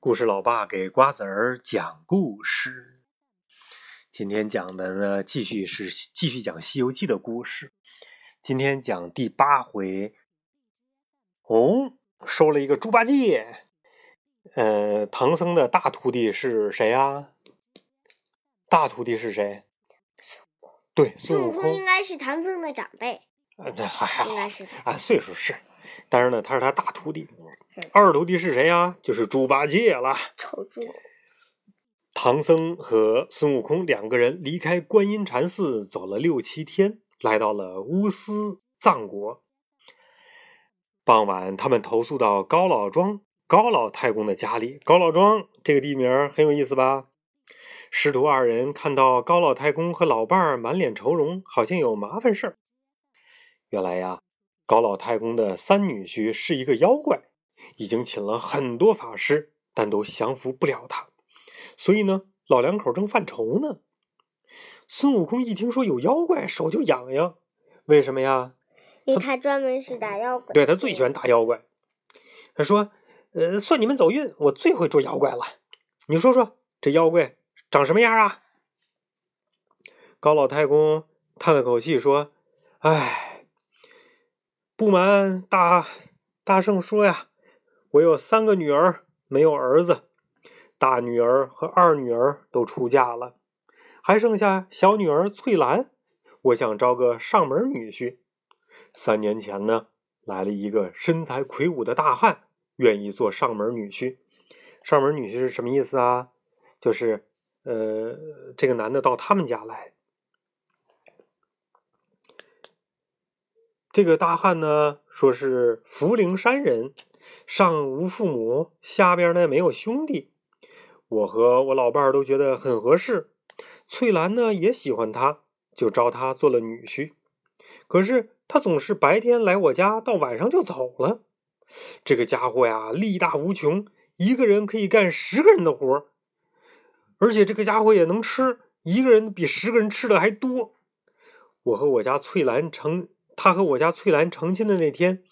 故事老爸给瓜子儿讲故事。今天讲的呢，继续是继续讲《西游记》的故事。今天讲第八回，哦，收了一个猪八戒。呃，唐僧的大徒弟是谁啊？大徒弟是谁？对，孙悟空应该是唐僧的长辈。呃，还还好，应该是啊，岁数是。但是呢，他是他大徒弟。二徒弟是谁呀？就是猪八戒了。丑猪。唐僧和孙悟空两个人离开观音禅寺，走了六七天，来到了乌斯藏国。傍晚，他们投宿到高老庄高老太公的家里。高老庄这个地名很有意思吧？师徒二人看到高老太公和老伴儿满脸愁容，好像有麻烦事儿。原来呀。高老太公的三女婿是一个妖怪，已经请了很多法师，但都降服不了他。所以呢，老两口正犯愁呢。孙悟空一听说有妖怪，手就痒痒。为什么呀？因为他专门是打妖怪。对他最喜欢打妖怪。他说：“呃，算你们走运，我最会捉妖怪了。你说说，这妖怪长什么样啊？”高老太公叹了口气说：“唉。”不瞒大大圣说呀，我有三个女儿，没有儿子。大女儿和二女儿都出嫁了，还剩下小女儿翠兰。我想招个上门女婿。三年前呢，来了一个身材魁梧的大汉，愿意做上门女婿。上门女婿是什么意思啊？就是呃，这个男的到他们家来。这个大汉呢，说是福陵山人，上无父母，下边呢没有兄弟。我和我老伴儿都觉得很合适，翠兰呢也喜欢他，就招他做了女婿。可是他总是白天来我家，到晚上就走了。这个家伙呀，力大无穷，一个人可以干十个人的活而且这个家伙也能吃，一个人比十个人吃的还多。我和我家翠兰成。他和我家翠兰成亲的那天，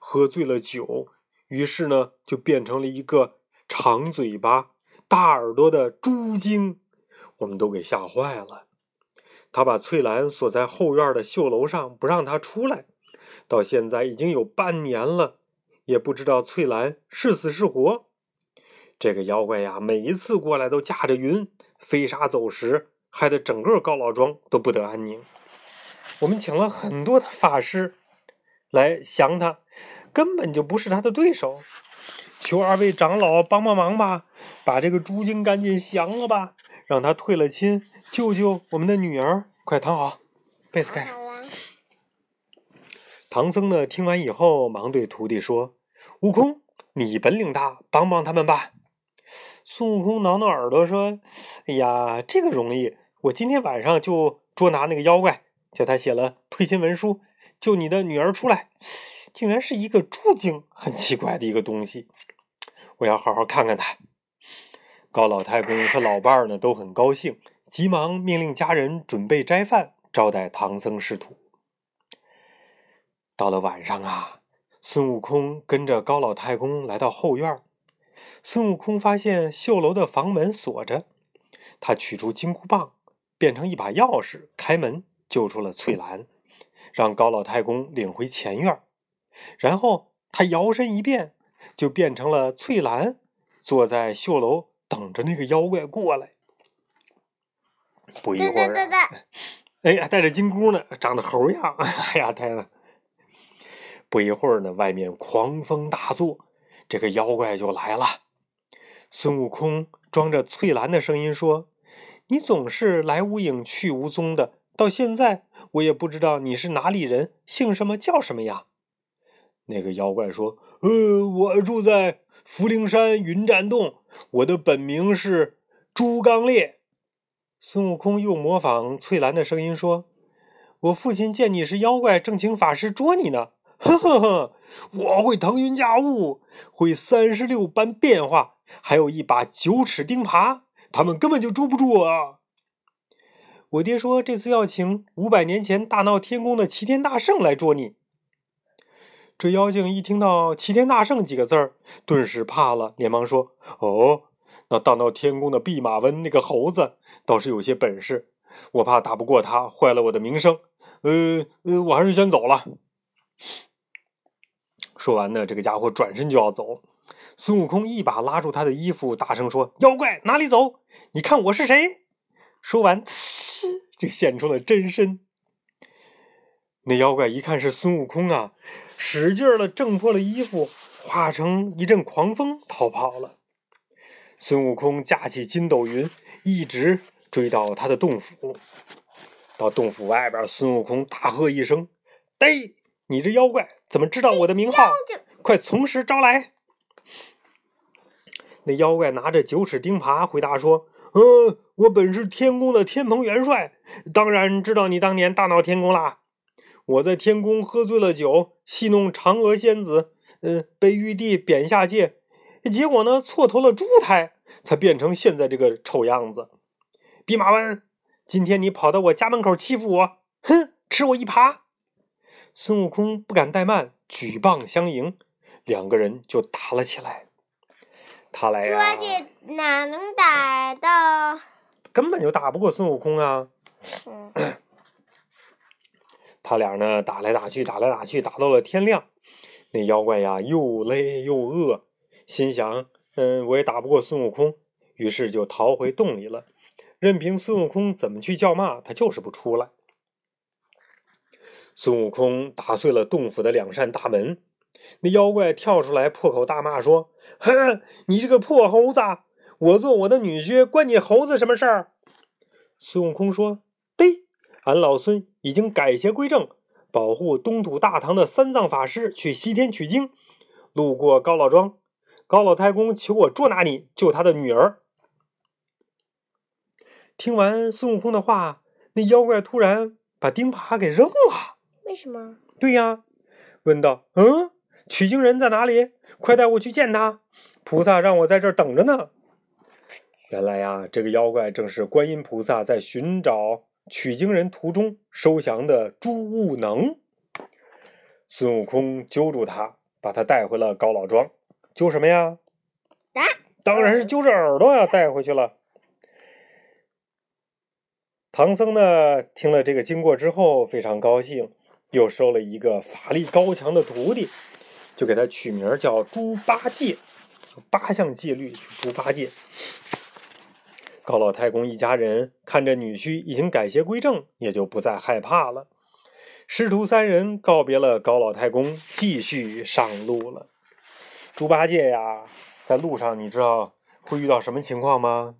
喝醉了酒，于是呢，就变成了一个长嘴巴、大耳朵的猪精，我们都给吓坏了。他把翠兰锁在后院的绣楼上，不让她出来。到现在已经有半年了，也不知道翠兰是死是活。这个妖怪呀，每一次过来都驾着云飞沙走石，害得整个高老庄都不得安宁。我们请了很多的法师来降他，根本就不是他的对手。求二位长老帮帮忙吧，把这个猪精赶紧降了吧，让他退了亲，救救我们的女儿。快躺好，被子盖上。唐僧呢，听完以后，忙对徒弟说：“悟空，你本领大，帮帮他们吧。”孙悟空挠挠耳朵说：“哎呀，这个容易，我今天晚上就捉拿那个妖怪。”叫他写了退亲文书，救你的女儿出来，竟然是一个猪精，很奇怪的一个东西。我要好好看看他。高老太公和老伴儿呢都很高兴，急忙命令家人准备斋饭招待唐僧师徒。到了晚上啊，孙悟空跟着高老太公来到后院。孙悟空发现绣楼的房门锁着，他取出金箍棒，变成一把钥匙，开门。救出了翠兰，让高老太公领回前院，然后他摇身一变，就变成了翠兰，坐在绣楼等着那个妖怪过来。不一会儿，哎呀，带着金箍呢，长得猴样，哎呀，太了！不一会儿呢，外面狂风大作，这个妖怪就来了。孙悟空装着翠兰的声音说：“你总是来无影去无踪的。”到现在，我也不知道你是哪里人，姓什么叫什么呀？那个妖怪说：“呃，我住在福陵山云栈洞，我的本名是朱刚烈。”孙悟空又模仿翠兰的声音说：“我父亲见你是妖怪，正请法师捉你呢。”呵呵呵，我会腾云驾雾，会三十六般变化，还有一把九齿钉耙，他们根本就捉不住我。我爹说，这次要请五百年前大闹天宫的齐天大圣来捉你。这妖精一听到“齐天大圣”几个字儿，顿时怕了，连忙说：“哦，那大闹天宫的弼马温那个猴子倒是有些本事，我怕打不过他，坏了我的名声。呃呃，我还是先走了。”说完呢，这个家伙转身就要走。孙悟空一把拉住他的衣服，大声说：“妖怪，哪里走？你看我是谁？”说完，就现出了真身。那妖怪一看是孙悟空啊，使劲儿的挣破了衣服，化成一阵狂风逃跑了。孙悟空架起筋斗云，一直追到他的洞府。到洞府外边，孙悟空大喝一声：“呔！你这妖怪怎么知道我的名号？快从实招来！”那妖怪拿着九齿钉耙回答说：“呃，我本是天宫的天蓬元帅，当然知道你当年大闹天宫啦。我在天宫喝醉了酒，戏弄嫦娥仙子，呃，被玉帝贬下界，结果呢，错投了猪胎，才变成现在这个丑样子。弼马温，今天你跑到我家门口欺负我，哼，吃我一耙！”孙悟空不敢怠慢，举棒相迎，两个人就打了起来。他来呀！猪八戒哪能打到？根本就打不过孙悟空啊！嗯。他俩呢，打来打去，打来打去，打到了天亮。那妖怪呀，又累又饿，心想：嗯，我也打不过孙悟空，于是就逃回洞里了。任凭孙悟空怎么去叫骂，他就是不出来。孙悟空打碎了洞府的两扇大门。那妖怪跳出来，破口大骂说：“哼，你这个破猴子！我做我的女婿，关你猴子什么事儿？”孙悟空说：“对，俺老孙已经改邪归正，保护东土大唐的三藏法师去西天取经，路过高老庄，高老太公求我捉拿你，救他的女儿。”听完孙悟空的话，那妖怪突然把钉耙给扔了。为什么？对呀，问道：“嗯？”取经人在哪里？快带我去见他！菩萨让我在这儿等着呢。原来呀，这个妖怪正是观音菩萨在寻找取经人途中收降的朱悟能。孙悟空揪住他，把他带回了高老庄。揪什么呀？啊！当然是揪着耳朵呀，带回去了。唐僧呢，听了这个经过之后，非常高兴，又收了一个法力高强的徒弟。就给他取名叫猪八戒，就八项戒律，猪八戒。高老太公一家人看着女婿已经改邪归正，也就不再害怕了。师徒三人告别了高老太公，继续上路了。猪八戒呀，在路上你知道会遇到什么情况吗？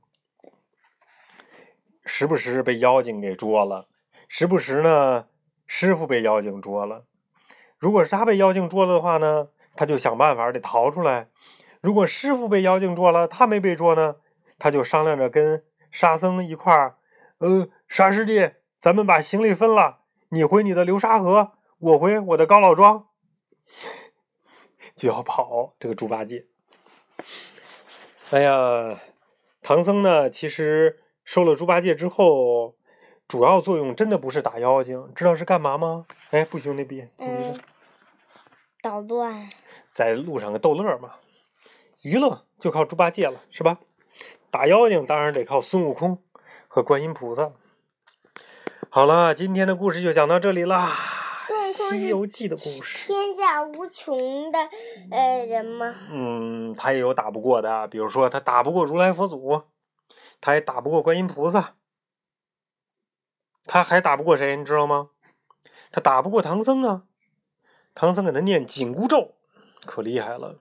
时不时被妖精给捉了，时不时呢，师傅被妖精捉了。如果是他被妖精捉了的话呢，他就想办法得逃出来；如果师傅被妖精捉了，他没被捉呢，他就商量着跟沙僧一块儿，呃，沙师弟，咱们把行李分了，你回你的流沙河，我回我的高老庄，就要跑。这个猪八戒，哎呀，唐僧呢，其实收了猪八戒之后，主要作用真的不是打妖精，知道是干嘛吗？哎，不行，那边。嗯。捣乱，在路上个逗乐嘛，娱乐就靠猪八戒了，是吧？打妖精当然得靠孙悟空和观音菩萨。好了，今天的故事就讲到这里啦。《西游记》的故事。天下无穷的呃人吗？嗯，他也有打不过的，比如说他打不过如来佛祖，他也打不过观音菩萨，他还打不过谁？你知道吗？他打不过唐僧啊。唐僧给他念紧箍咒，可厉害了。